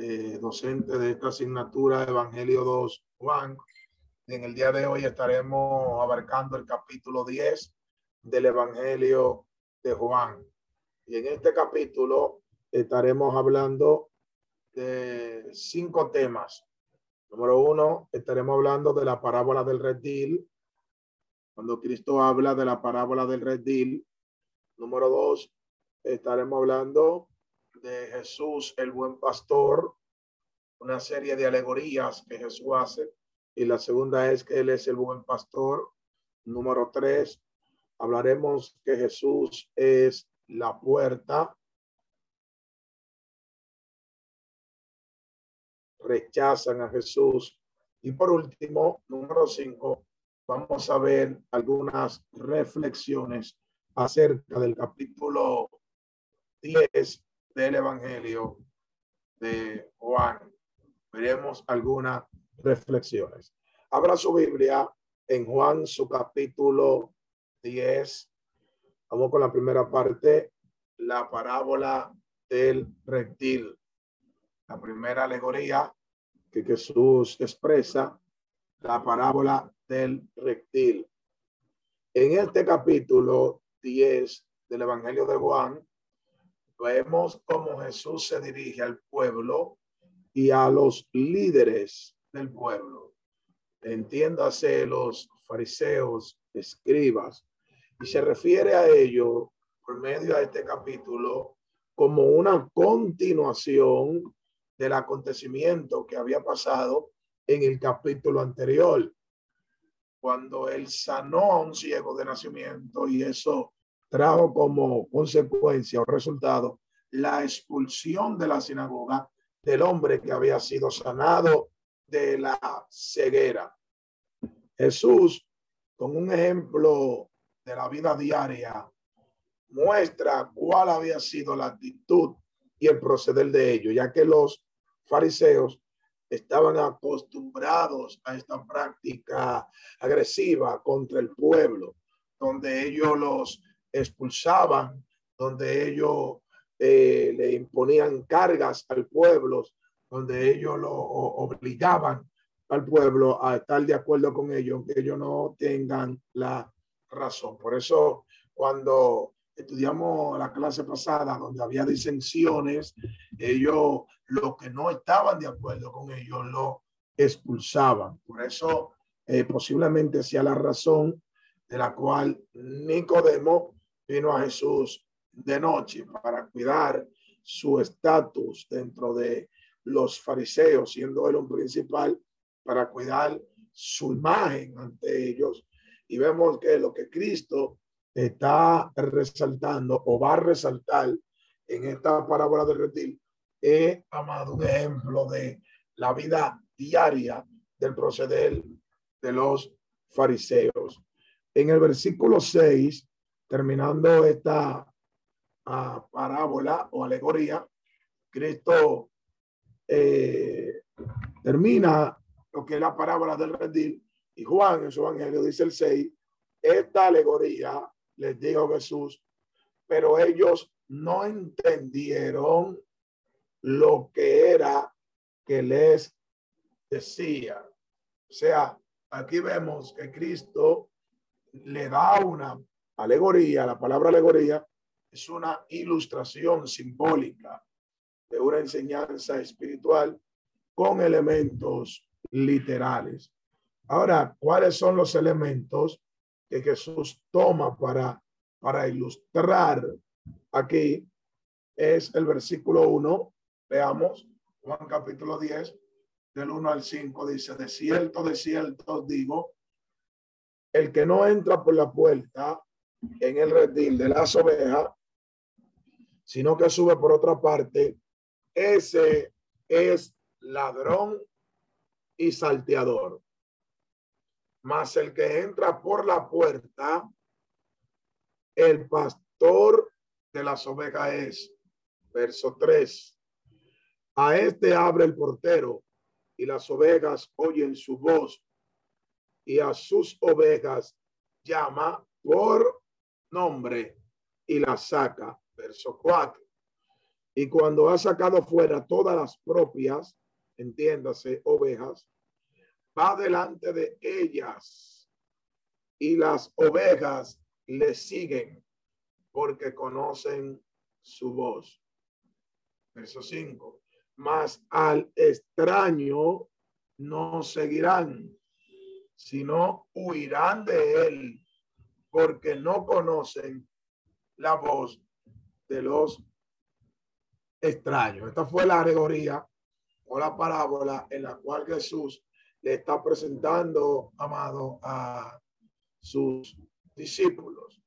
eh, docente de esta asignatura Evangelio 2 Juan. En el día de hoy estaremos abarcando el capítulo 10 del Evangelio de Juan. Y en este capítulo estaremos hablando de cinco temas. Número uno, estaremos hablando de la parábola del redil. Cuando Cristo habla de la parábola del redil, Número dos, estaremos hablando de Jesús, el buen pastor, una serie de alegorías que Jesús hace. Y la segunda es que Él es el buen pastor. Número tres, hablaremos que Jesús es la puerta. Rechazan a Jesús. Y por último, número cinco, vamos a ver algunas reflexiones acerca del capítulo 10 del Evangelio de Juan. Veremos algunas reflexiones. Abra su Biblia en Juan, su capítulo 10. Vamos con la primera parte, la parábola del reptil. La primera alegoría que Jesús expresa, la parábola del reptil. En este capítulo 10 del Evangelio de Juan, vemos cómo Jesús se dirige al pueblo y a los líderes del pueblo. Entiéndase los fariseos, escribas, y se refiere a ello por medio de este capítulo como una continuación del acontecimiento que había pasado en el capítulo anterior cuando él sanó a un ciego de nacimiento y eso trajo como consecuencia o resultado la expulsión de la sinagoga del hombre que había sido sanado de la ceguera. Jesús, con un ejemplo de la vida diaria, muestra cuál había sido la actitud y el proceder de ellos, ya que los fariseos estaban acostumbrados a esta práctica agresiva contra el pueblo, donde ellos los expulsaban, donde ellos eh, le imponían cargas al pueblo, donde ellos lo obligaban al pueblo a estar de acuerdo con ellos, que ellos no tengan la razón. Por eso, cuando estudiamos la clase pasada donde había disensiones, ellos, los que no estaban de acuerdo con ellos, lo expulsaban. Por eso, eh, posiblemente sea la razón de la cual Nicodemo vino a Jesús de noche para cuidar su estatus dentro de los fariseos, siendo él un principal, para cuidar su imagen ante ellos. Y vemos que lo que Cristo está resaltando o va a resaltar en esta parábola del reptil es, amado, un ejemplo de la vida diaria del proceder de los fariseos. En el versículo 6, terminando esta uh, parábola o alegoría, Cristo eh, termina lo que es la parábola del reptil y Juan en su evangelio dice el 6, esta alegoría les dijo Jesús, pero ellos no entendieron lo que era que les decía. O sea, aquí vemos que Cristo le da una alegoría, la palabra alegoría es una ilustración simbólica de una enseñanza espiritual con elementos literales. Ahora, ¿cuáles son los elementos que Jesús toma para, para ilustrar aquí es el versículo 1. Veamos, Juan capítulo 10, del 1 al 5, dice, de cierto, de cierto digo, el que no entra por la puerta en el redil de las ovejas, sino que sube por otra parte, ese es ladrón y salteador. Mas el que entra por la puerta, el pastor de las ovejas es. Verso 3. A este abre el portero y las ovejas oyen su voz y a sus ovejas llama por nombre y las saca. Verso 4. Y cuando ha sacado fuera todas las propias, entiéndase, ovejas, va delante de ellas y las ovejas le siguen porque conocen su voz. Verso 5. Mas al extraño no seguirán, sino huirán de él porque no conocen la voz de los extraños. Esta fue la alegoría o la parábola en la cual Jesús le está presentando, amado, a sus discípulos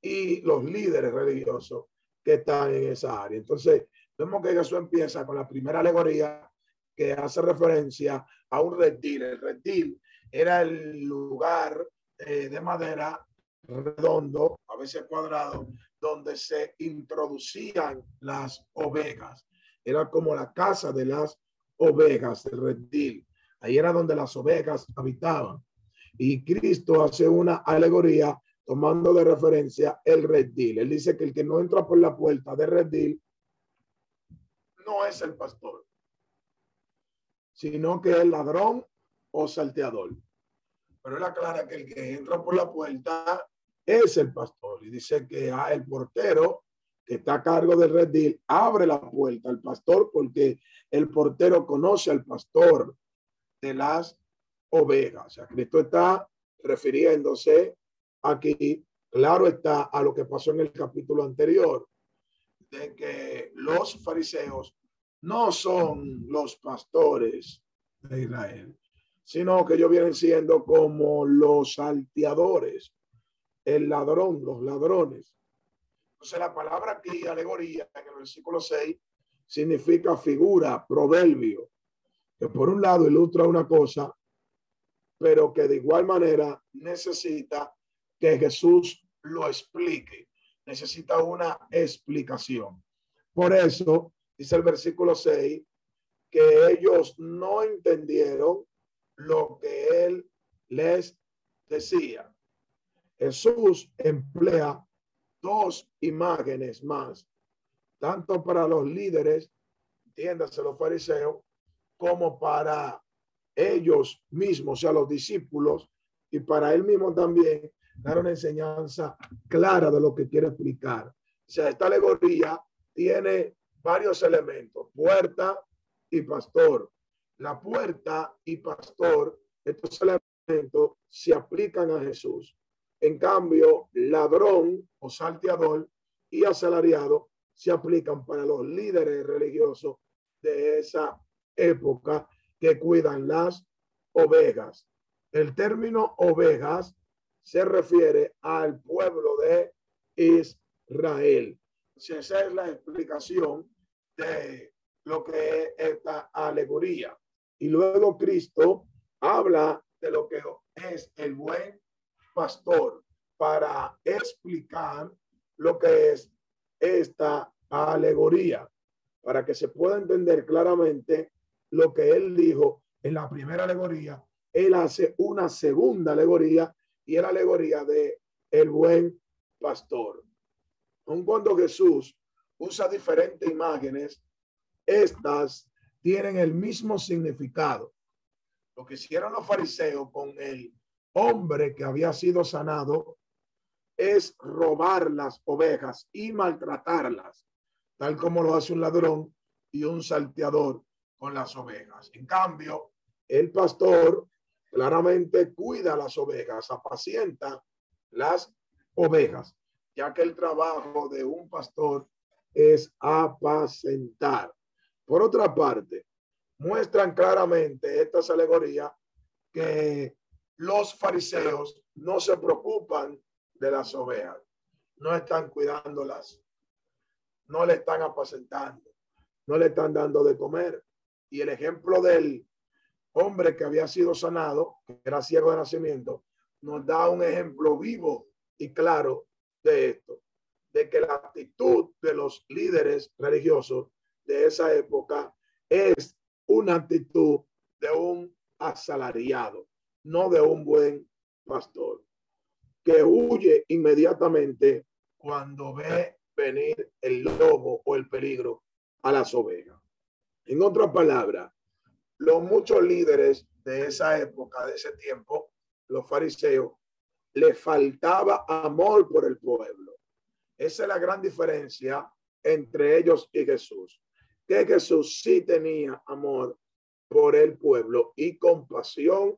y los líderes religiosos que están en esa área. Entonces, vemos que Jesús empieza con la primera alegoría que hace referencia a un reptil. El reptil era el lugar eh, de madera redondo, a veces cuadrado, donde se introducían las ovejas. Era como la casa de las ovejas, el reptil. Ahí era donde las ovejas habitaban. Y Cristo hace una alegoría tomando de referencia el redil. Él dice que el que no entra por la puerta de redil no es el pastor, sino que es ladrón o salteador. Pero él aclara que el que entra por la puerta es el pastor. Y dice que el portero que está a cargo del redil abre la puerta al pastor porque el portero conoce al pastor de las ovejas. O sea, Cristo está refiriéndose aquí, claro está, a lo que pasó en el capítulo anterior, de que los fariseos no son los pastores de Israel, sino que ellos vienen siendo como los salteadores el ladrón, los ladrones. Entonces la palabra aquí, alegoría, en el versículo 6, significa figura, proverbio, que por un lado ilustra una cosa, pero que de igual manera necesita que Jesús lo explique, necesita una explicación. Por eso, dice el versículo 6, que ellos no entendieron lo que él les decía. Jesús emplea dos imágenes más, tanto para los líderes, entiéndase los fariseos, como para ellos mismos, o sea, los discípulos, y para él mismo también dar una enseñanza clara de lo que quiere explicar. O sea, esta alegoría tiene varios elementos, puerta y pastor. La puerta y pastor, estos elementos se aplican a Jesús. En cambio, ladrón o salteador y asalariado se aplican para los líderes religiosos de esa época que cuidan las ovejas. El término ovejas se refiere al pueblo de Israel. esa es la explicación de lo que es esta alegoría. Y luego Cristo habla de lo que es el buen pastor para explicar lo que es esta alegoría, para que se pueda entender claramente lo que él dijo en la primera alegoría. Él hace una segunda alegoría y es la alegoría de el buen pastor. Aun cuando Jesús usa diferentes imágenes, estas tienen el mismo significado. Lo que hicieron los fariseos con el hombre que había sido sanado es robar las ovejas y maltratarlas, tal como lo hace un ladrón y un salteador con las ovejas. En cambio, el pastor claramente cuida las ovejas, apacienta las ovejas, ya que el trabajo de un pastor es apacentar. Por otra parte, muestran claramente estas alegorías que los fariseos no se preocupan de las ovejas, no están cuidándolas, no le están apacentando, no le están dando de comer. Y el ejemplo del hombre que había sido sanado, que era ciego de nacimiento, nos da un ejemplo vivo y claro de esto, de que la actitud de los líderes religiosos de esa época es una actitud de un asalariado, no de un buen pastor, que huye inmediatamente cuando ve venir el lobo o el peligro a las ovejas. En otra palabra, los muchos líderes de esa época, de ese tiempo, los fariseos, le faltaba amor por el pueblo. Esa es la gran diferencia entre ellos y Jesús. Que Jesús sí tenía amor por el pueblo y compasión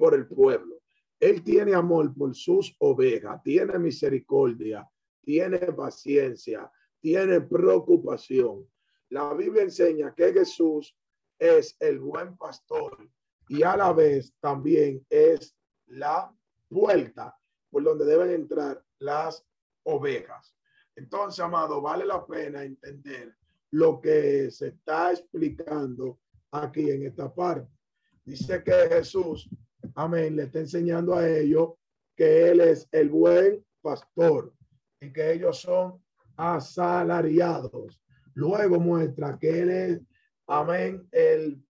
por el pueblo. Él tiene amor por sus ovejas, tiene misericordia, tiene paciencia, tiene preocupación. La Biblia enseña que Jesús es el buen pastor y a la vez también es la puerta por donde deben entrar las ovejas. Entonces, amado, vale la pena entender lo que se está explicando aquí en esta parte. Dice que Jesús, amén, le está enseñando a ellos que Él es el buen pastor y que ellos son asalariados. Luego muestra que Él es, amén, el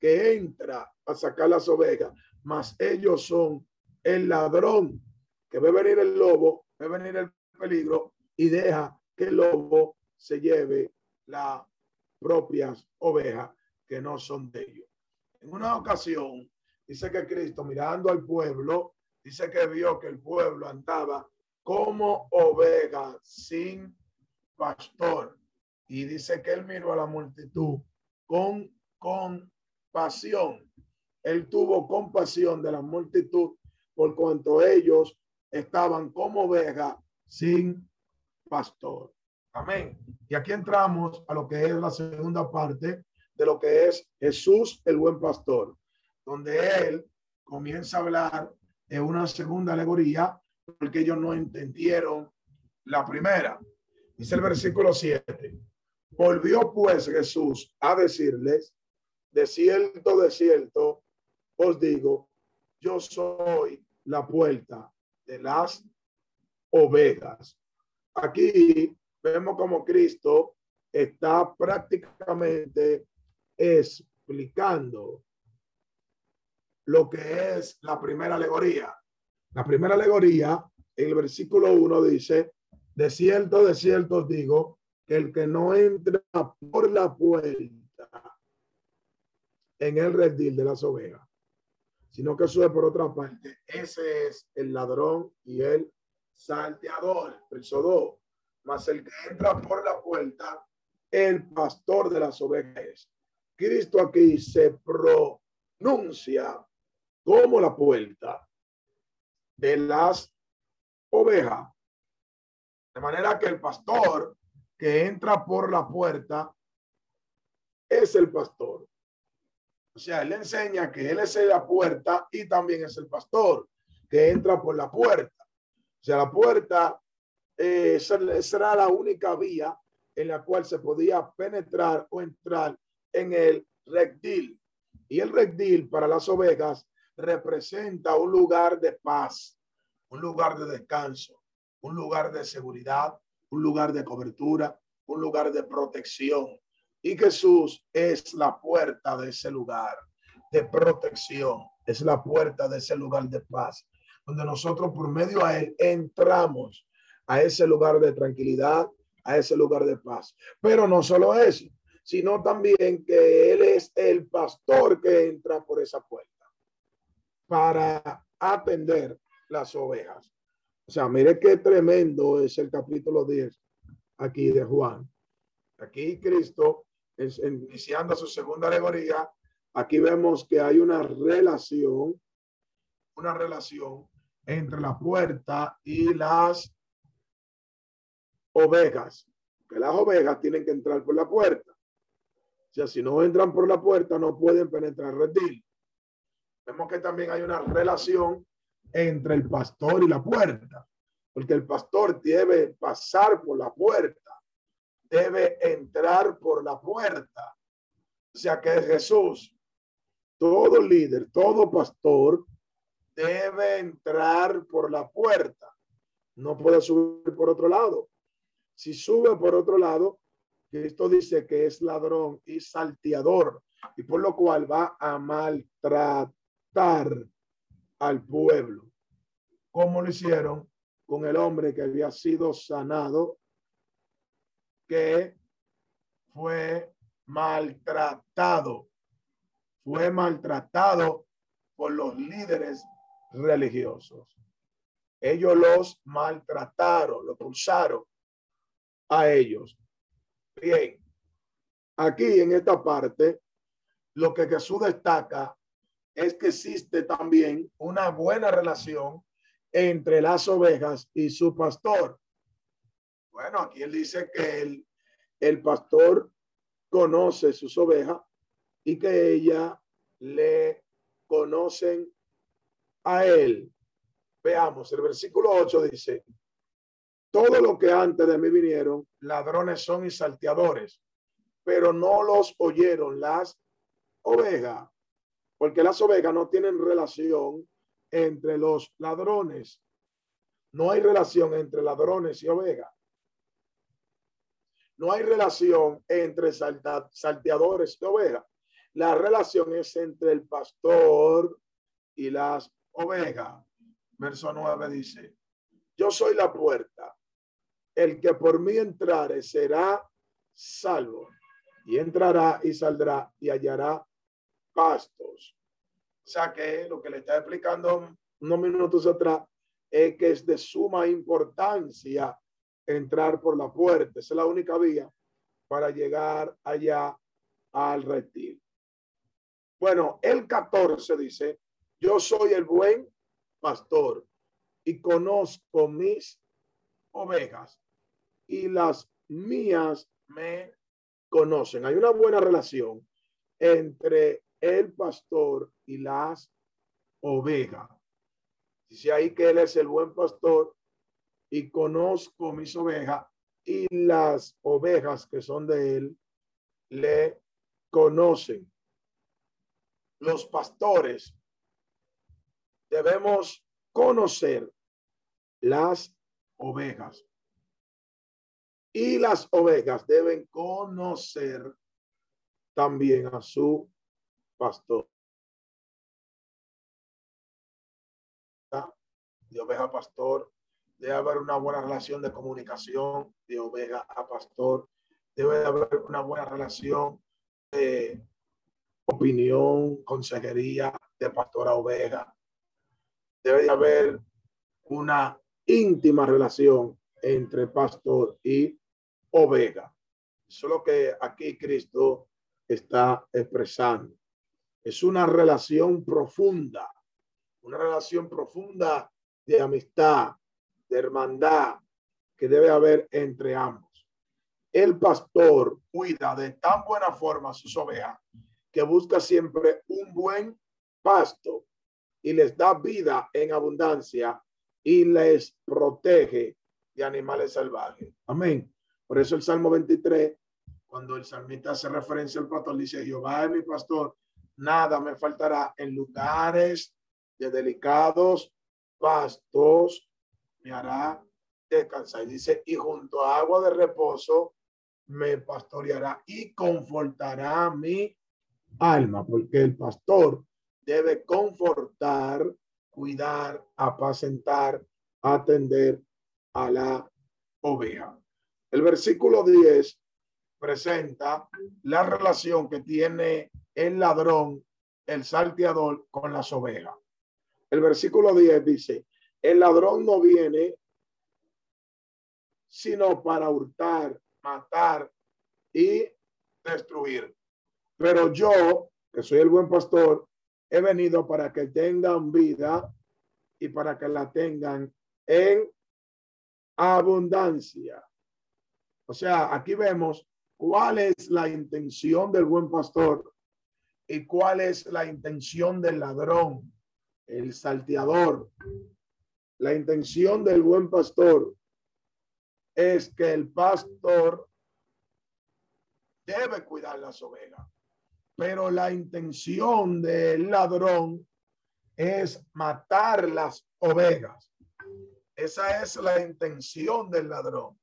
que entra a sacar las ovejas, mas ellos son el ladrón que ve venir el lobo, ve venir el peligro y deja que el lobo se lleve las propias ovejas que no son de ellos. En una ocasión, dice que Cristo mirando al pueblo, dice que vio que el pueblo andaba como oveja sin pastor. Y dice que él miró a la multitud con compasión. Él tuvo compasión de la multitud por cuanto ellos estaban como oveja sin pastor. Amén. Y aquí entramos a lo que es la segunda parte de lo que es Jesús el buen pastor, donde él comienza a hablar de una segunda alegoría porque ellos no entendieron la primera. Dice el versículo 7. Volvió pues Jesús a decirles, de cierto, de cierto, os digo, yo soy la puerta de las ovejas. Aquí vemos como Cristo está prácticamente explicando lo que es la primera alegoría. La primera alegoría, en el versículo 1 dice, de cierto, de cierto digo, que el que no entra por la puerta en el redil de las ovejas, sino que sube por otra parte, ese es el ladrón y el salteador, verso 2. Mas el que entra por la puerta, el pastor de las ovejas. Cristo aquí se pronuncia como la puerta de las ovejas. De manera que el pastor que entra por la puerta es el pastor. O sea, él enseña que él es la puerta y también es el pastor que entra por la puerta. O sea, la puerta eh, será la única vía en la cual se podía penetrar o entrar en el rectil. Y el rectil para las ovejas representa un lugar de paz, un lugar de descanso, un lugar de seguridad, un lugar de cobertura, un lugar de protección. Y Jesús es la puerta de ese lugar de protección, es la puerta de ese lugar de paz, donde nosotros por medio a Él entramos a ese lugar de tranquilidad, a ese lugar de paz. Pero no solo eso, sino también que Él es el pastor que entra por esa puerta para atender las ovejas. O sea, mire qué tremendo es el capítulo 10 aquí de Juan. Aquí Cristo, iniciando su segunda alegoría, aquí vemos que hay una relación, una relación entre la puerta y las ovejas. Que las ovejas tienen que entrar por la puerta. O sea, si no entran por la puerta, no pueden penetrar el. Vemos que también hay una relación entre el pastor y la puerta, porque el pastor debe pasar por la puerta, debe entrar por la puerta. O sea que Jesús todo líder, todo pastor debe entrar por la puerta. No puede subir por otro lado. Si sube por otro lado, Cristo dice que es ladrón y salteador y por lo cual va a maltratar al pueblo. Como lo hicieron con el hombre que había sido sanado, que fue maltratado, fue maltratado por los líderes religiosos. Ellos los maltrataron, lo pulsaron a ellos. Bien, aquí en esta parte, lo que Jesús destaca es que existe también una buena relación entre las ovejas y su pastor. Bueno, aquí él dice que el, el pastor conoce sus ovejas y que ella le conocen a él. Veamos, el versículo 8 dice, todo lo que antes de mí vinieron, ladrones son y salteadores, pero no los oyeron las ovejas, porque las ovejas no tienen relación entre los ladrones. No hay relación entre ladrones y ovejas. No hay relación entre salteadores y ovejas. La relación es entre el pastor y las ovejas. Verso 9 dice, yo soy la puerta. El que por mí entrare será salvo y entrará y saldrá y hallará pastos. O sea que lo que le está explicando unos minutos atrás es que es de suma importancia entrar por la puerta. Es la única vía para llegar allá al reptil. Bueno, el 14 dice, yo soy el buen pastor y conozco mis ovejas y las mías me conocen. Hay una buena relación entre el pastor y las ovejas. Dice ahí que él es el buen pastor y conozco mis ovejas y las ovejas que son de él le conocen. Los pastores debemos conocer las ovejas y las ovejas deben conocer también a su pastor. De oveja pastor, debe haber una buena relación de comunicación de oveja a pastor, debe haber una buena relación de opinión, consejería de pastor a oveja. Debe haber una íntima relación entre pastor y oveja. Eso es lo que aquí Cristo está expresando. Es una relación profunda, una relación profunda de amistad, de hermandad que debe haber entre ambos. El pastor cuida de tan buena forma sus ovejas que busca siempre un buen pasto y les da vida en abundancia y les protege de animales salvajes. Amén. Por eso el Salmo 23, cuando el salmista hace referencia al pastor, dice, Jehová es mi pastor, nada me faltará en lugares de delicados pastos, me hará descansar. Dice, y junto a agua de reposo me pastoreará y confortará mi alma, porque el pastor debe confortar, cuidar, apacentar, atender a la oveja. El versículo 10 presenta la relación que tiene el ladrón, el salteador con las ovejas. El versículo 10 dice, el ladrón no viene sino para hurtar, matar y destruir. Pero yo, que soy el buen pastor, he venido para que tengan vida y para que la tengan en abundancia. O sea, aquí vemos cuál es la intención del buen pastor y cuál es la intención del ladrón, el salteador. La intención del buen pastor es que el pastor debe cuidar las ovejas pero la intención del ladrón es matar las ovejas. Esa es la intención del ladrón,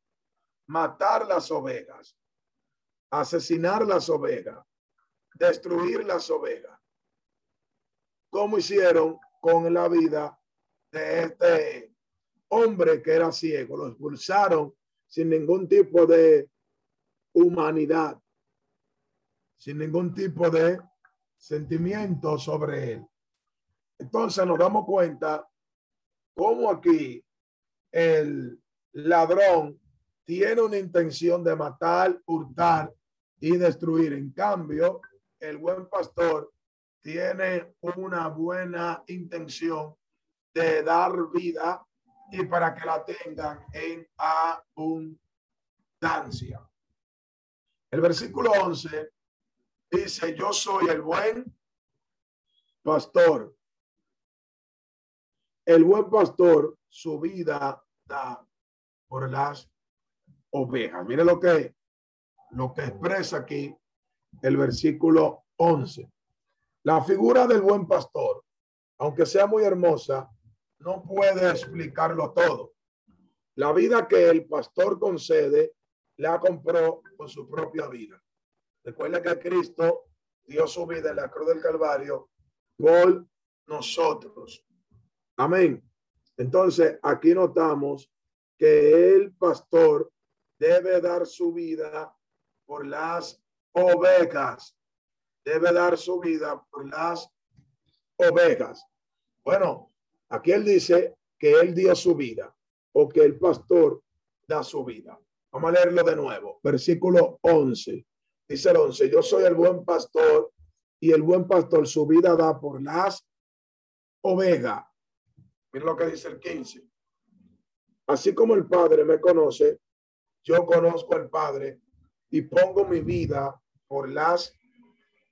matar las ovejas, asesinar las ovejas, destruir las ovejas, como hicieron con la vida de este hombre que era ciego. Lo expulsaron sin ningún tipo de humanidad, sin ningún tipo de sentimiento sobre él. Entonces nos damos cuenta cómo aquí el ladrón tiene una intención de matar, hurtar y destruir. En cambio, el buen pastor tiene una buena intención de dar vida y para que la tengan en abundancia. El versículo 11 dice, yo soy el buen pastor. El buen pastor su vida da por las ovejas. Mire lo que, lo que expresa aquí el versículo 11. La figura del buen pastor, aunque sea muy hermosa, no puede explicarlo todo. La vida que el pastor concede, la compró con su propia vida. Recuerda que Cristo dio su vida en la cruz del Calvario por nosotros. Amén. Entonces, aquí notamos que el pastor debe dar su vida por las ovejas. Debe dar su vida por las ovejas. Bueno, aquí él dice que él dio su vida o que el pastor da su vida. Vamos a leerlo de nuevo. Versículo 11. Dice el 11, yo soy el buen pastor y el buen pastor su vida da por las ovejas. Mira lo que dice el 15. Así como el Padre me conoce, yo conozco al Padre y pongo mi vida por las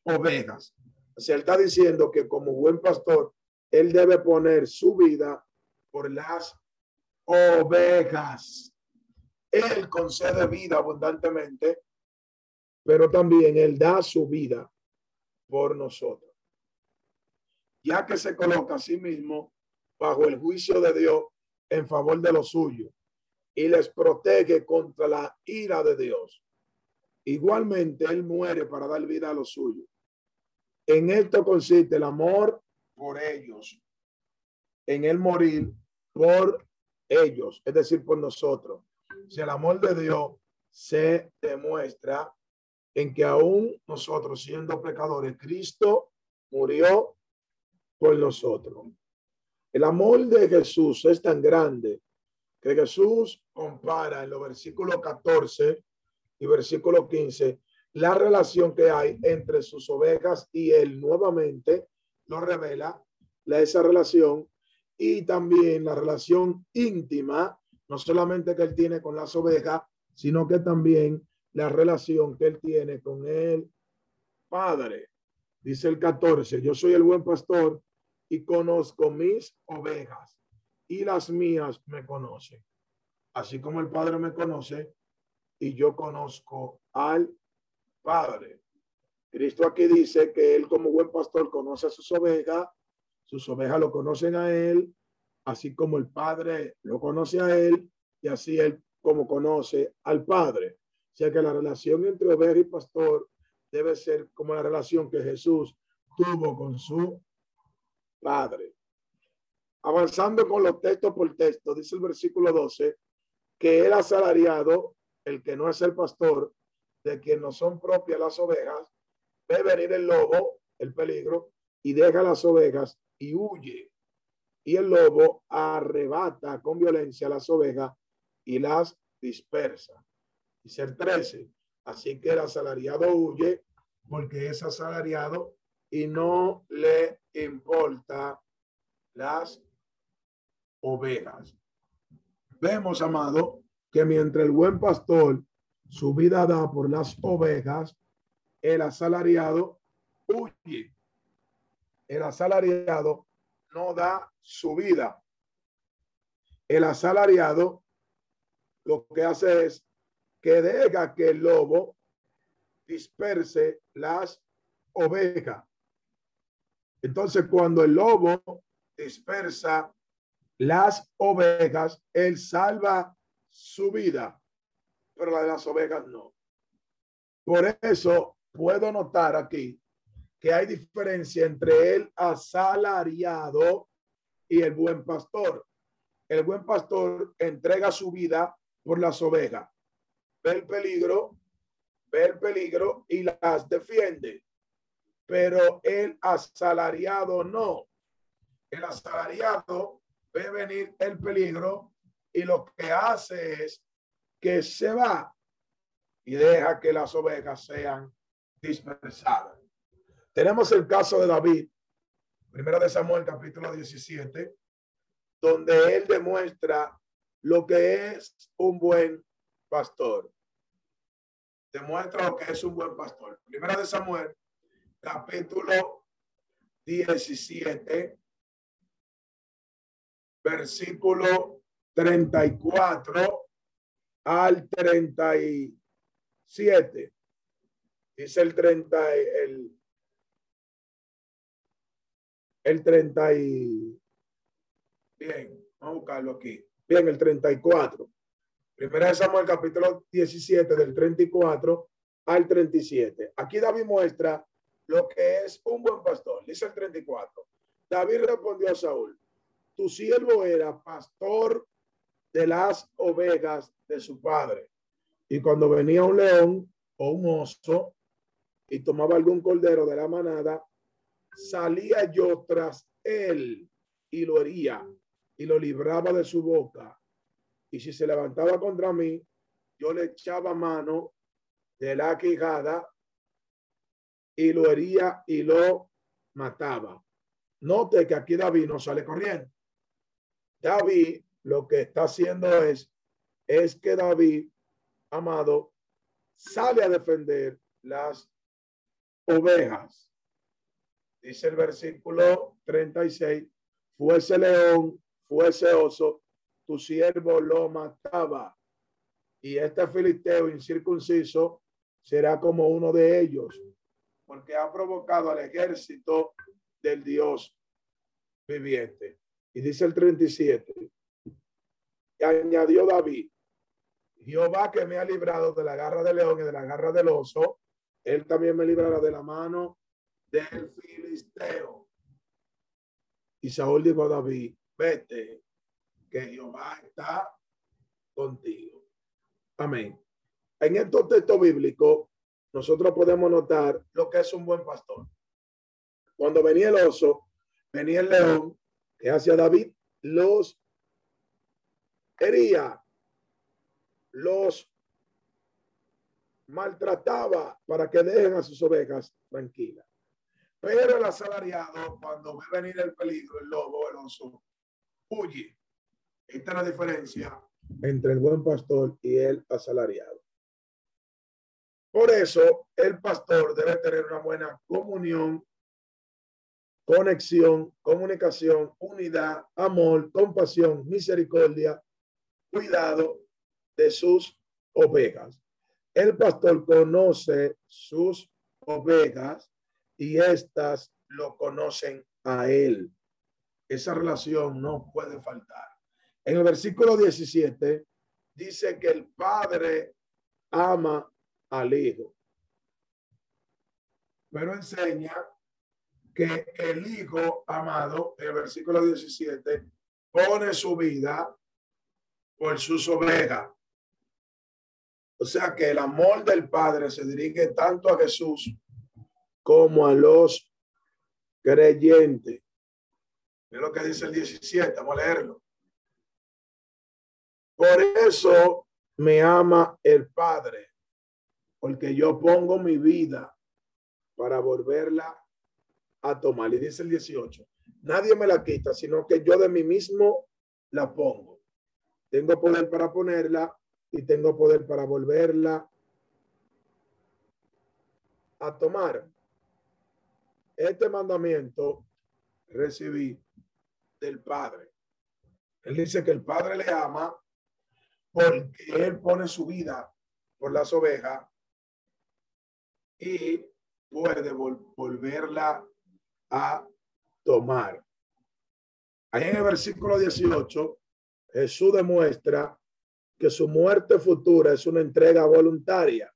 ovejas. Él está diciendo que como buen pastor, él debe poner su vida por las ovejas. Él concede vida abundantemente, pero también él da su vida por nosotros. Ya que se coloca a sí mismo bajo el juicio de Dios en favor de los suyos y les protege contra la ira de Dios. Igualmente, Él muere para dar vida a los suyos. En esto consiste el amor por ellos, en el morir por ellos, es decir, por nosotros. Si el amor de Dios se demuestra en que aún nosotros siendo pecadores, Cristo murió por nosotros. El amor de Jesús es tan grande que Jesús compara en los versículos 14 y versículo 15 la relación que hay entre sus ovejas y él nuevamente lo revela la, esa relación y también la relación íntima, no solamente que él tiene con las ovejas, sino que también la relación que él tiene con el Padre. Dice el 14, yo soy el buen pastor y conozco mis ovejas y las mías me conocen. Así como el Padre me conoce y yo conozco al Padre. Cristo aquí dice que él como buen pastor conoce a sus ovejas, sus ovejas lo conocen a él, así como el Padre lo conoce a él y así él como conoce al Padre. O sea que la relación entre oveja y pastor debe ser como la relación que Jesús tuvo con su Padre. Avanzando con los textos por texto, dice el versículo 12, que el asalariado, el que no es el pastor, de quien no son propias las ovejas, ve venir el lobo, el peligro, y deja las ovejas y huye. Y el lobo arrebata con violencia las ovejas y las dispersa. Dice el 13, así que el asalariado huye porque es asalariado y no le importa las ovejas. Vemos, amado, que mientras el buen pastor su vida da por las ovejas, el asalariado huye. El asalariado no da su vida. El asalariado lo que hace es que deja que el lobo disperse las oveja. Entonces, cuando el lobo dispersa las ovejas, él salva su vida, pero la de las ovejas no. Por eso puedo notar aquí que hay diferencia entre el asalariado y el buen pastor. El buen pastor entrega su vida por las ovejas, ve el peligro, ve el peligro y las defiende. Pero el asalariado no. El asalariado ve venir el peligro y lo que hace es que se va y deja que las ovejas sean dispersadas. Tenemos el caso de David, primero de Samuel capítulo 17, donde él demuestra lo que es un buen pastor. Demuestra lo que es un buen pastor. Primera de Samuel capítulo 17, versículo 34 al 37. Dice el 30, el, el 30 y... Bien, vamos a buscarlo aquí. Bien, el 34. Primera de Samuel, capítulo 17, del 34 al 37. Aquí David muestra lo que es un buen pastor. Dice el 34. David respondió a Saúl, tu siervo era pastor de las ovejas de su padre. Y cuando venía un león o un oso y tomaba algún cordero de la manada, salía yo tras él y lo hería y lo libraba de su boca. Y si se levantaba contra mí, yo le echaba mano de la quijada y lo hería y lo mataba. Note que aquí David no sale corriendo. David lo que está haciendo es, es que David, amado, sale a defender las ovejas dice el versículo 36, fuese león, fuese oso, tu siervo lo mataba. Y este filisteo incircunciso será como uno de ellos, porque ha provocado al ejército del Dios viviente. Y dice el 37, y añadió David, Jehová que me ha librado de la garra del león y de la garra del oso, él también me librará de la mano del filisteo. Y Saúl dijo a David, vete, que Jehová está contigo. Amén. En estos textos bíblicos, nosotros podemos notar lo que es un buen pastor. Cuando venía el oso, venía el león, que hacia David los hería, los maltrataba para que dejen a sus ovejas tranquilas. Pero el asalariado, cuando ve venir el peligro, el lobo, el oso, huye. Esta es la diferencia entre el buen pastor y el asalariado. Por eso, el pastor debe tener una buena comunión, conexión, comunicación, unidad, amor, compasión, misericordia, cuidado de sus ovejas. El pastor conoce sus ovejas y estas lo conocen a él. Esa relación no puede faltar. En el versículo 17 dice que el padre ama al hijo, pero enseña que el hijo amado, en el versículo 17, pone su vida por sus ovejas. O sea que el amor del Padre se dirige tanto a Jesús como a los creyentes. Es lo que dice el 17, vamos a leerlo. Por eso me ama el Padre, porque yo pongo mi vida para volverla a tomar. Y dice el 18, nadie me la quita, sino que yo de mí mismo la pongo. Tengo poder para ponerla y tengo poder para volverla a tomar. Este mandamiento recibí del Padre. Él dice que el Padre le ama porque él pone su vida por las ovejas y puede volverla a tomar. Ahí en el versículo 18, Jesús demuestra que su muerte futura es una entrega voluntaria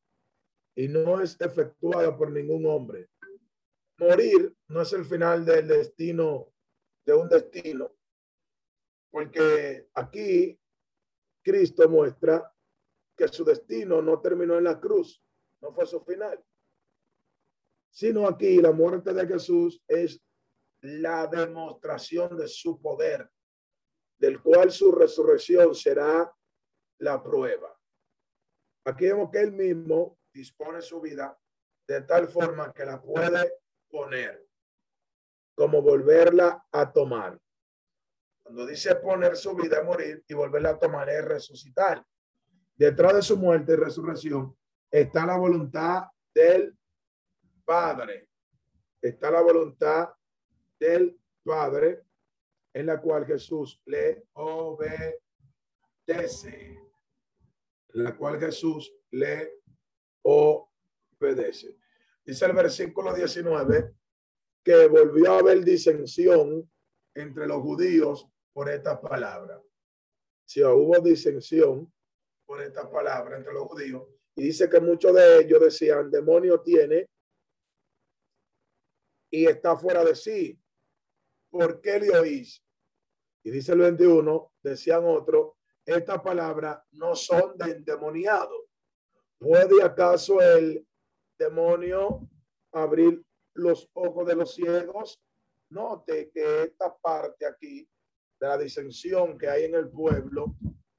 y no es efectuada por ningún hombre. Morir no es el final del destino, de un destino, porque aquí Cristo muestra que su destino no terminó en la cruz, no fue su final, sino aquí la muerte de Jesús es la demostración de su poder, del cual su resurrección será la prueba. Aquí vemos que él mismo dispone su vida de tal forma que la puede poner, como volverla a tomar. Cuando dice poner su vida, morir y volverla a tomar es resucitar. Detrás de su muerte y resurrección está la voluntad del Padre. Está la voluntad del Padre en la cual Jesús le obedece. En la cual Jesús le obedece. Dice el versículo 19 que volvió a haber disensión entre los judíos por esta palabra. Si hubo disensión por esta palabra entre los judíos, y dice que muchos de ellos decían, demonio tiene y está fuera de sí. ¿Por qué le oís? Y dice el 21, decían otros, esta palabra no son de endemoniado. ¿Puede acaso el demonio abrir los ojos de los ciegos? Note que esta parte aquí de la disensión que hay en el pueblo,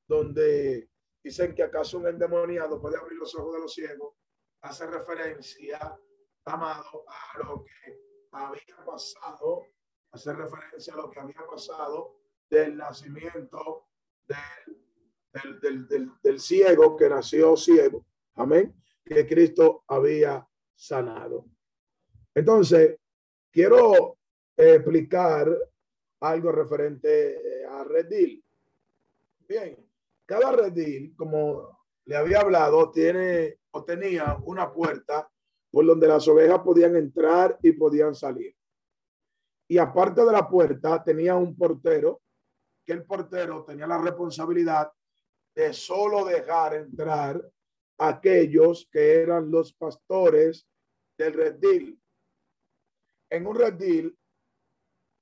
donde dicen que acaso un endemoniado puede abrir los ojos de los ciegos, hace referencia, amado, a lo que había pasado, hace referencia a lo que había pasado del nacimiento del, del, del, del ciego que nació ciego Amén. Que Cristo había sanado. Entonces, quiero explicar algo referente eh, a redil. Bien, cada redil, como le había hablado, tiene o tenía una puerta por donde las ovejas podían entrar y podían salir. Y aparte de la puerta, tenía un portero, que el portero tenía la responsabilidad de solo dejar entrar aquellos que eran los pastores del redil. En un redil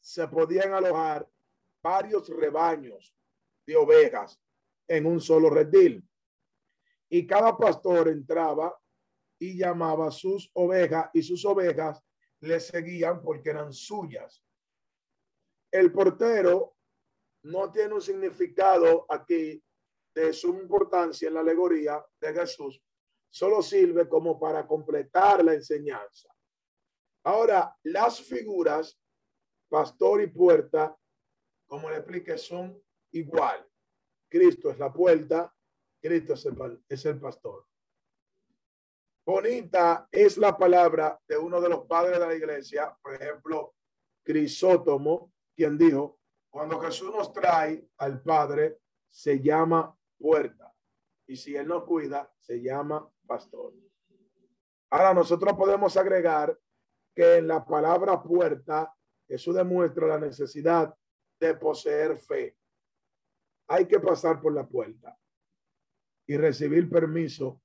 se podían alojar varios rebaños de ovejas en un solo redil. Y cada pastor entraba y llamaba sus ovejas y sus ovejas le seguían porque eran suyas. El portero no tiene un significado aquí de suma importancia en la alegoría de Jesús, solo sirve como para completar la enseñanza. Ahora, las figuras, pastor y puerta, como le expliqué, son igual. Cristo es la puerta, Cristo es el, es el pastor. Bonita es la palabra de uno de los padres de la iglesia, por ejemplo, Crisótomo, quien dijo, cuando Jesús nos trae al Padre, se llama puerta. Y si él no cuida, se llama pastor. Ahora nosotros podemos agregar que en la palabra puerta, eso demuestra la necesidad de poseer fe. Hay que pasar por la puerta y recibir permiso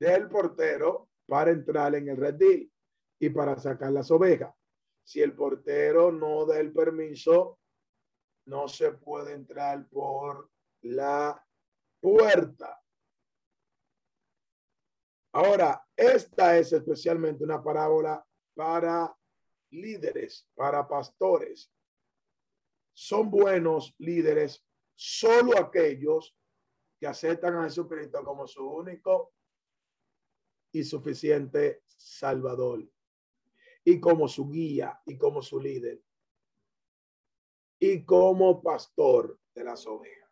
del portero para entrar en el redil y para sacar las ovejas. Si el portero no da el permiso, no se puede entrar por la puerta. Ahora, esta es especialmente una parábola para líderes, para pastores. Son buenos líderes solo aquellos que aceptan a Jesucristo como su único y suficiente Salvador y como su guía y como su líder y como pastor de las ovejas.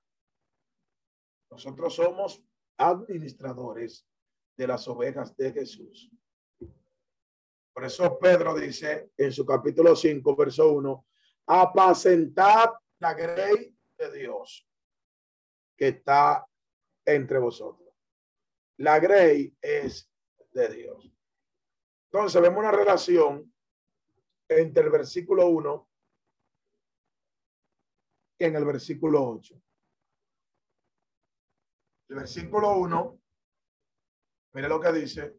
Nosotros somos administradores de las ovejas de Jesús. Por eso Pedro dice en su capítulo 5, verso 1, apacentad la grey de Dios que está entre vosotros. La grey es de Dios. Entonces vemos una relación entre el versículo 1 y en el versículo 8. El versículo 1, mire lo que dice.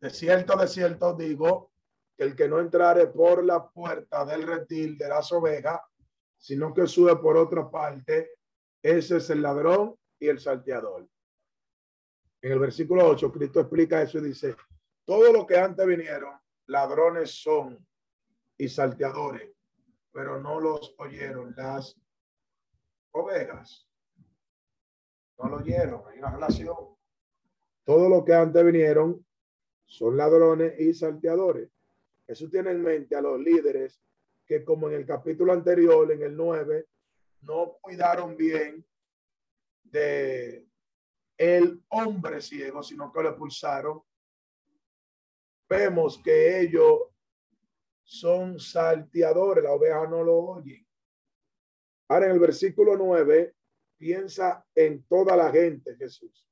De cierto, de cierto digo que el que no entrare por la puerta del retil de las ovejas, sino que sube por otra parte, ese es el ladrón y el salteador. En el versículo 8, Cristo explica eso y dice, todo lo que antes vinieron, ladrones son y salteadores, pero no los oyeron las ovejas. No lo oyeron, hay una relación. Todo lo que antes vinieron son ladrones y salteadores. Eso tiene en mente a los líderes que como en el capítulo anterior, en el 9, no cuidaron bien de el hombre ciego, sino que lo expulsaron. Vemos que ellos son salteadores, la oveja no lo oye. Ahora en el versículo 9, piensa en toda la gente, Jesús.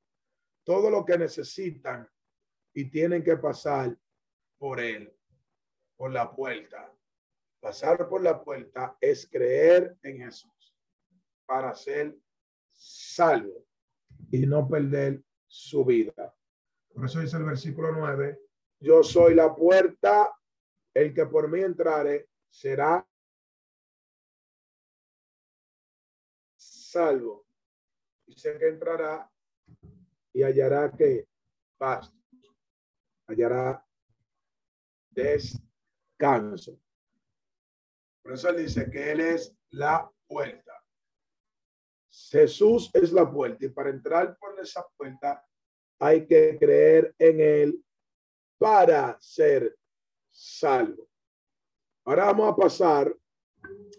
Todo lo que necesitan y tienen que pasar por él, por la puerta. Pasar por la puerta es creer en Jesús para ser salvo y no perder su vida. Por eso dice el versículo 9, yo soy la puerta, el que por mí entrare será salvo. Dice que entrará y hallará que pasto, hallará descanso. Por eso él dice que él es la puerta. Jesús es la puerta y para entrar por esa puerta hay que creer en él para ser salvo. Ahora vamos a pasar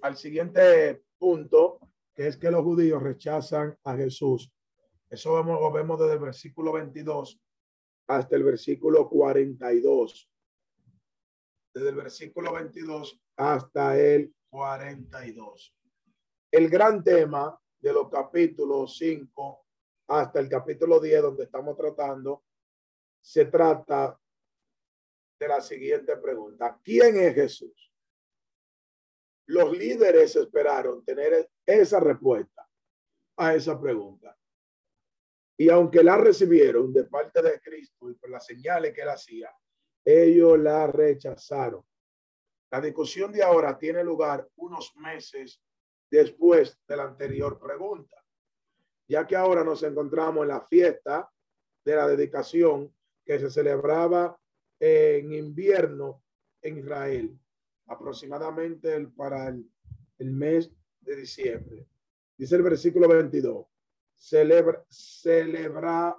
al siguiente punto, que es que los judíos rechazan a Jesús. Eso vemos, lo vemos desde el versículo 22 hasta el versículo 42. Desde el versículo 22 hasta el 42. El gran tema de los capítulos 5 hasta el capítulo 10, donde estamos tratando, se trata de la siguiente pregunta. ¿Quién es Jesús? Los líderes esperaron tener esa respuesta a esa pregunta. Y aunque la recibieron de parte de Cristo y por las señales que él hacía, ellos la rechazaron. La discusión de ahora tiene lugar unos meses después de la anterior pregunta, ya que ahora nos encontramos en la fiesta de la dedicación que se celebraba en invierno en Israel, aproximadamente para el, mes de diciembre. Dice el versículo 22, celebra, celebra,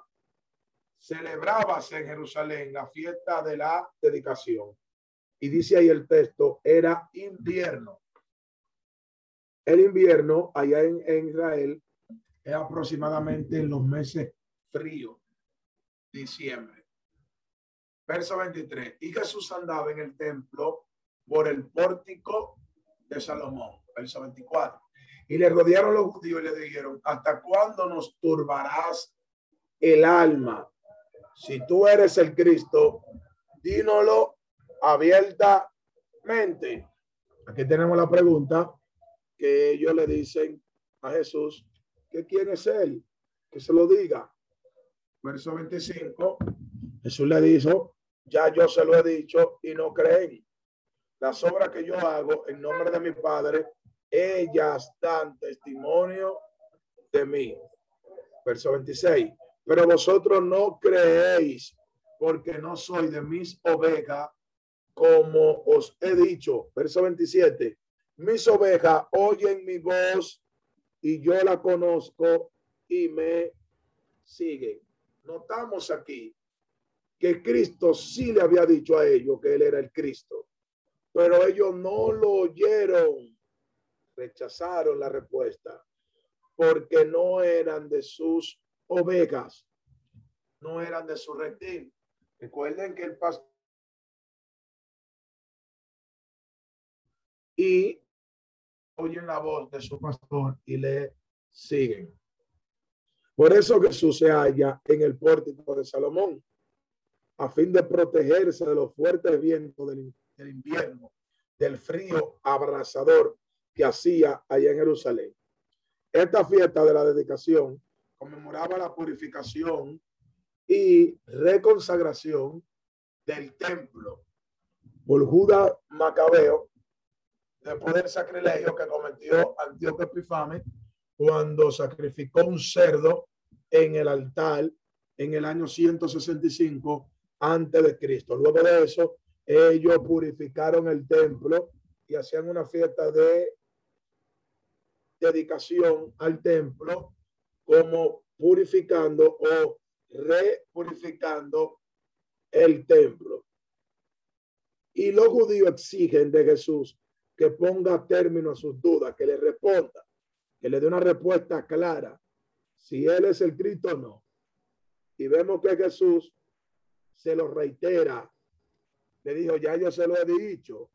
celebrábase en Jerusalén la fiesta de la dedicación. Y dice ahí el texto, era invierno. El invierno allá en, Israel es aproximadamente en los meses fríos, diciembre. Verso 23. Y Jesús andaba en el templo por el pórtico de Salomón. Verso 24. Y le rodearon los judíos y le dijeron, ¿hasta cuándo nos turbarás el alma? Si tú eres el Cristo, dínoslo abiertamente. Aquí tenemos la pregunta que ellos le dicen a Jesús que quién es él, que se lo diga. Verso 25, Jesús le dijo, ya yo se lo he dicho y no creen. Las obras que yo hago en nombre de mi Padre, ellas dan testimonio de mí. Verso 26, pero vosotros no creéis porque no soy de mis ovejas, como os he dicho. Verso 27, mis ovejas oyen mi voz y yo la conozco y me siguen. Notamos aquí que Cristo sí le había dicho a ellos que él era el Cristo, pero ellos no lo oyeron, rechazaron la respuesta porque no eran de sus ovejas, no eran de su reptil. Recuerden que el pastor y oyen la voz de su pastor y le siguen. Por eso Jesús se halla en el pórtico de Salomón. a fin de protegerse de los fuertes vientos del, del invierno, del frío abrasador que hacía allá en Jerusalén. Esta fiesta de la dedicación conmemoraba la purificación y reconsagración del templo por Judas Macabeo después del sacrilegio que cometió Antíoco Epifame cuando sacrificó un cerdo en el altar en el año 165 antes de Cristo. Luego de eso, ellos purificaron el templo y hacían una fiesta de dedicación al templo como purificando o repurificando el templo. Y los judíos exigen de Jesús que ponga término a sus dudas, que le responda, que le dé una respuesta clara, si él es el Cristo o no. Y vemos que Jesús se lo reitera. Le dijo, ya yo se lo he dicho.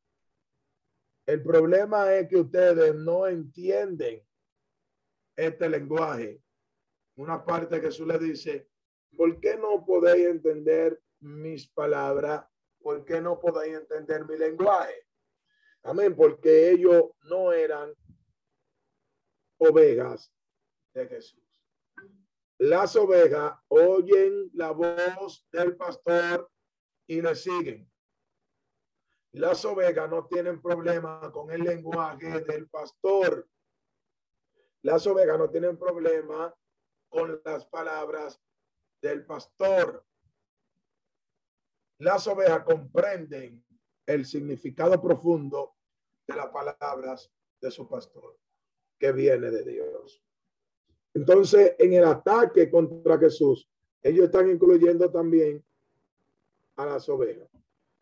El problema es que ustedes no entienden este lenguaje. Una parte Jesús le dice, ¿por qué no podéis entender mis palabras? ¿Por qué no podéis entender mi lenguaje? Amén, porque ellos no eran ovejas de Jesús. Las ovejas oyen la voz del pastor y le siguen. Las ovejas no tienen problema con el lenguaje del pastor. Las ovejas no tienen problema con las palabras del pastor. Las ovejas comprenden el significado profundo de las palabras de su pastor, que viene de Dios. Entonces, en el ataque contra Jesús, ellos están incluyendo también a las ovejas.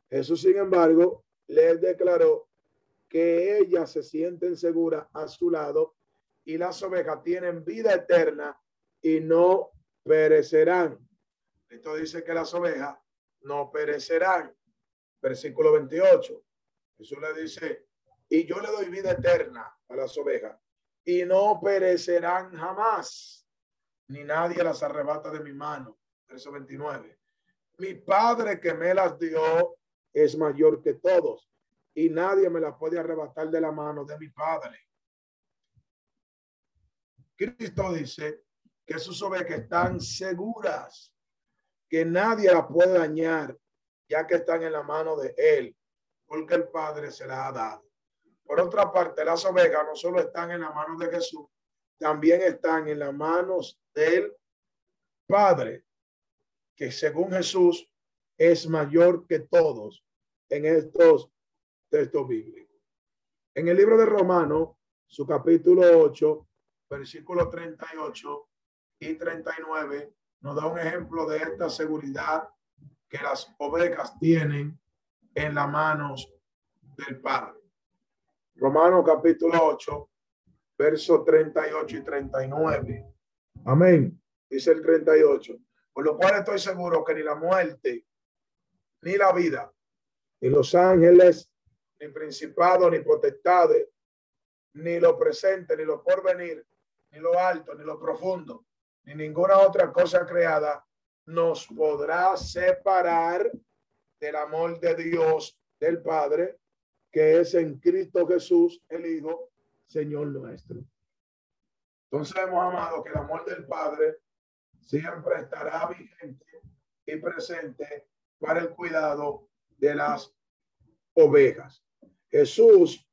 Jesús, sin embargo, les declaró que ellas se sienten seguras a su lado y las ovejas tienen vida eterna y no perecerán. Esto dice que las ovejas no perecerán. Versículo 28. Jesús le dice, y yo le doy vida eterna a las ovejas y no perecerán jamás, ni nadie las arrebata de mi mano. Verso 29. Mi Padre que me las dio es mayor que todos y nadie me las puede arrebatar de la mano de mi Padre. Cristo dice que sus ovejas están seguras, que nadie las puede dañar, ya que están en la mano de Él, porque el Padre se las ha dado. Por otra parte, las ovejas no solo están en la mano de Jesús, también están en las manos del Padre, que según Jesús es mayor que todos en estos textos bíblicos. En el libro de Romanos, su capítulo 8, versículo 38 y 39, nos da un ejemplo de esta seguridad que las ovejas tienen en las manos del Padre. Romanos capítulo 8, versos 38 y 39. Amén. Dice el 38. Por lo cual estoy seguro que ni la muerte, ni la vida, ni los ángeles, ni principados, ni potestades, ni lo presente, ni lo porvenir, ni lo alto, ni lo profundo, ni ninguna otra cosa creada nos podrá separar del amor de Dios, del Padre, que es en Cristo Jesús, el Hijo, Señor nuestro. Entonces hemos amado que el amor del Padre siempre estará vigente y presente para el cuidado de las ovejas. Jesús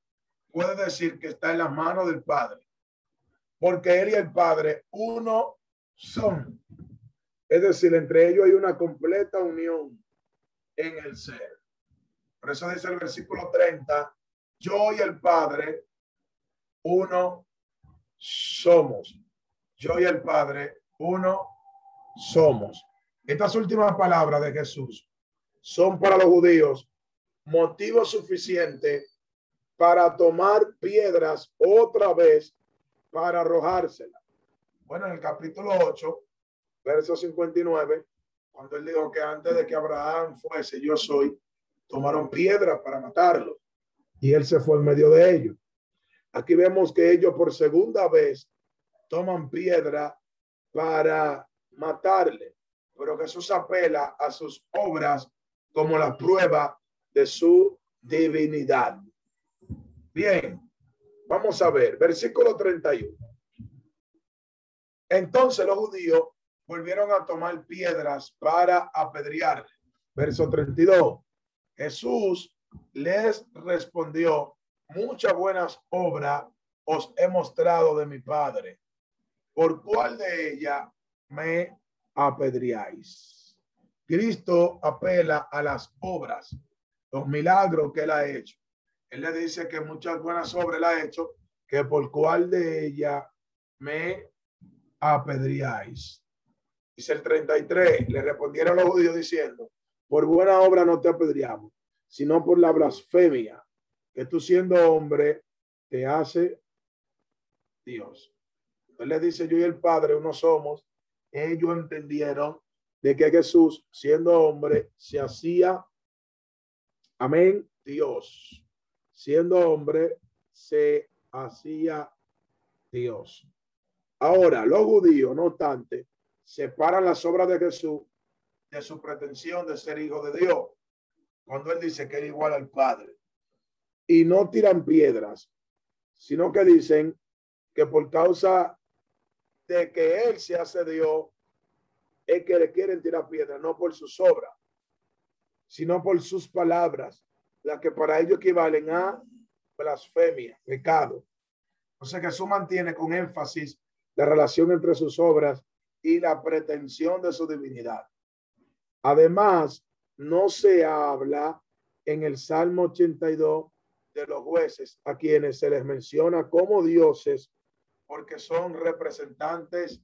puede decir que está en las manos del Padre, porque Él y el Padre uno son. Es decir, entre ellos hay una completa unión en el ser. Por eso dice el versículo 30, yo y el Padre, uno somos. Yo y el Padre, uno somos. Estas últimas palabras de Jesús son para los judíos motivo suficiente para tomar piedras otra vez para arrojárselas. Bueno, en el capítulo 8, verso 59, cuando él dijo que antes de que Abraham fuese, yo soy, tomaron piedra para matarlo y él se fue en medio de ellos. Aquí vemos que ellos por segunda vez toman piedra para matarle. pero Jesús apela a sus obras como la prueba de su divinidad. Bien, vamos a ver, versículo 31. Entonces los judíos volvieron a tomar piedras para apedrearle. Verso 32. Jesús les respondió, muchas buenas obras os he mostrado de mi Padre. ¿Por cuál de ellas me apedreáis? Cristo apela a las obras, los milagros que él ha hecho. Él le dice que muchas buenas obras él ha hecho, que por cuál de ellas me apedreáis. Dice el 33, le respondieron los judíos diciendo, por buena obra no te apedreamos, sino por la blasfemia, que tú siendo hombre te hace Dios. Él le dice, yo y el Padre uno somos. Ellos entendieron de que Jesús, siendo hombre, se hacía, amén, Dios. Siendo hombre, se hacía Dios. Ahora, los judíos, no obstante, separan las obras de Jesús de su pretensión de ser hijo de Dios, cuando él dice que era igual al Padre. Y no tiran piedras, sino que dicen que por causa de que él se hace Dios, es que le quieren tirar piedras, no por sus obras, sino por sus palabras, las que para ellos equivalen a blasfemia, pecado. Que Jesús mantiene con énfasis la relación entre sus obras y la pretensión de su divinidad. Además, no se habla en el Salmo 82 de los jueces a quienes se les menciona como dioses porque son representantes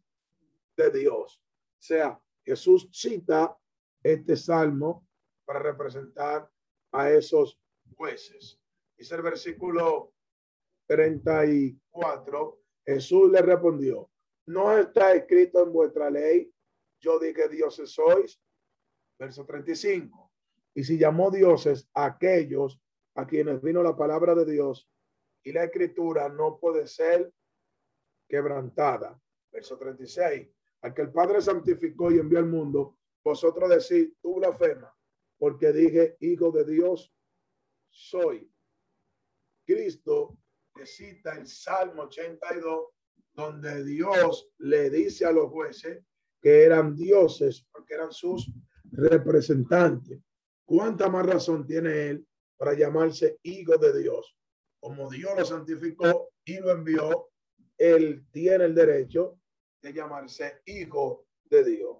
de Dios. O sea, Jesús cita este salmo para representar a esos jueces. Dice el versículo 34, Jesús le respondió, no está escrito en vuestra ley, yo dije dioses sois. Verso 35. Y si llamó dioses a aquellos a quienes vino la palabra de Dios y la escritura no puede ser quebrantada. Verso 36. Al que el Padre santificó y envió al mundo, vosotros decís, tú blasfema, porque dije, hijo de Dios soy. Cristo cita el Salmo 82 donde Dios le dice a los jueces que eran dioses porque eran sus representantes. ¿Cuánta más razón tiene él para llamarse hijo de Dios? Como Dios lo santificó y lo envió, él tiene el derecho de llamarse hijo de Dios.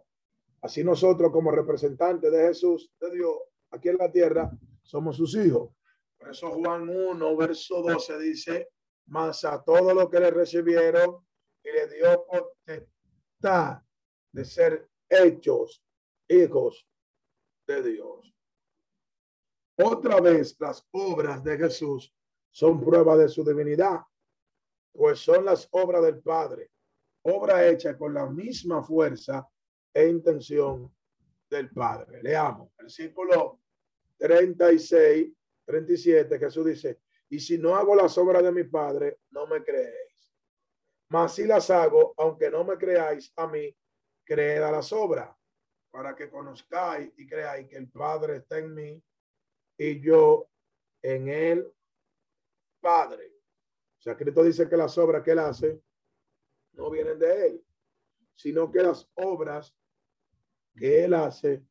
Así nosotros como representantes de Jesús, de Dios, aquí en la tierra, somos sus hijos. Por eso Juan 1, verso 12 dice, más a todo lo que le recibieron, y le dio potestad de ser hechos hijos de Dios. Otra vez las obras de Jesús son prueba de su divinidad, pues son las obras del Padre, obra hecha con la misma fuerza e intención del Padre. Leamos, versículo 36, 37, Jesús dice, y si no hago las obras de mi Padre, no me creéis mas si las hago, aunque no me creáis a mí, creed a las obras, para que conozcáis y creáis que el Padre está en mí y yo en él, Padre. O sea, Cristo dice que las obras que él hace no vienen de él, sino que las obras que él hace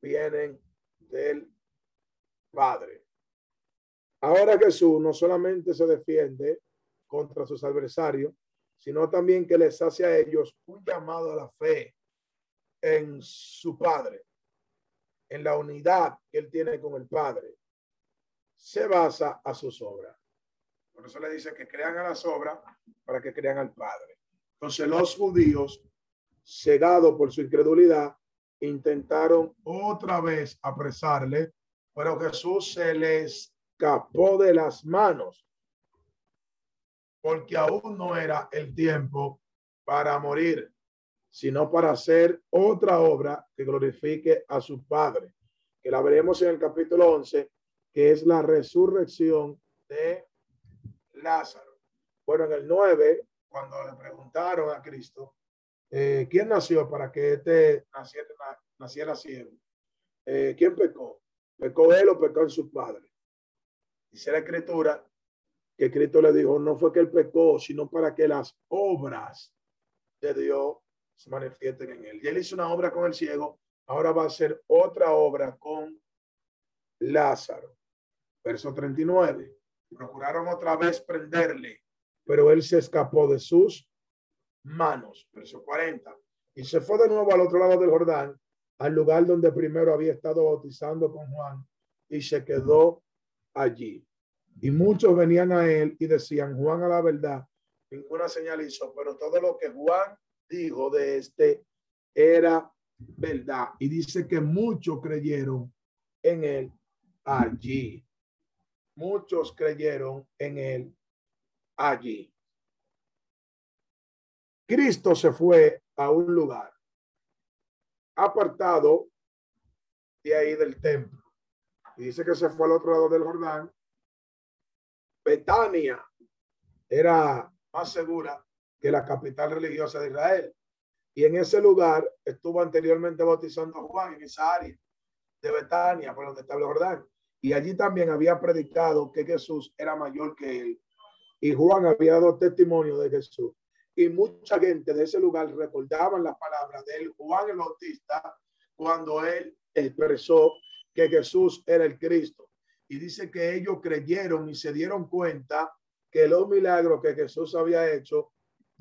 vienen del Padre. Ahora Jesús no solamente se defiende contra sus adversarios, sino también que les hace a ellos un llamado a la fe en su Padre, en la unidad que él tiene con el Padre. Se basa a sus obras. Por eso le dice que crean a las obras para que crean al Padre. Entonces los judíos, cegados por su incredulidad, intentaron otra vez apresarle, pero Jesús se les escapó de las manos porque aún no era el tiempo para morir, sino para hacer otra obra que glorifique a su Padre, que la veremos en el capítulo 11, que es la resurrección de Lázaro. Bueno, en el 9, cuando le preguntaron a Cristo Eh, ¿Quién nació para que este naciera, naciera ciego? Eh, ¿Quién pecó? ¿Pecó él o pecó en su padre? Dice la escritura que Cristo le dijo, no fue que él pecó, sino para que las obras de Dios se manifiesten en él. Y él hizo una obra con el ciego, ahora va a hacer otra obra con Lázaro. Verso 39. Procuraron otra vez prenderle, pero él se escapó de sus manos. Verso 40. Y se fue de nuevo al otro lado del Jordán, al lugar donde primero había estado bautizando con Juan, y se quedó allí. Y muchos venían a él y decían, Juan a la verdad, ninguna señal hizo, pero todo lo que Juan dijo de este era verdad. Y dice que muchos creyeron en él allí. Muchos creyeron en él allí. Cristo se fue a un lugar apartado de ahí del templo. Y dice que se fue al otro lado del Jordán. Betania era más segura que la capital religiosa de Israel. Y en ese lugar estuvo anteriormente bautizando a Juan en esa área de Betania, por donde estaba el Jordán. Y allí también había predicado que Jesús era mayor que él. Y Juan había dado testimonio de Jesús. Y mucha gente de ese lugar recordaban las palabras de él, Juan el Bautista, cuando él expresó que Jesús era el Cristo. Y dice que ellos creyeron y se dieron cuenta que los milagros que Jesús había hecho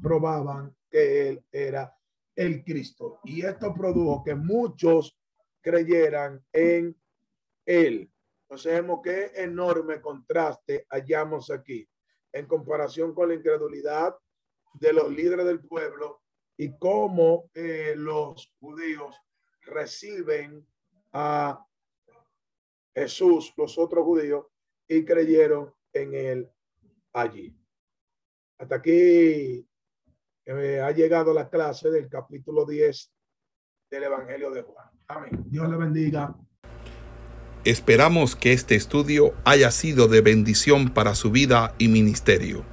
probaban que él era el Cristo. Y esto produjo que muchos creyeran en él. Entonces vemos qué enorme contraste hallamos aquí en comparación con la incredulidad de los líderes del pueblo y cómo eh, los judíos reciben a Jesús, los otros judíos, y creyeron en él allí. Hasta aquí eh, ha llegado la clase del capítulo 10 del Evangelio de Juan. Amén. Dios le bendiga. Esperamos que este estudio haya sido de bendición para su vida y ministerio.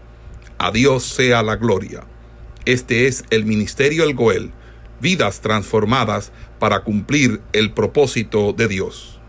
A Dios sea la gloria. Este es el Ministerio El Goel, vidas transformadas para cumplir el propósito de Dios.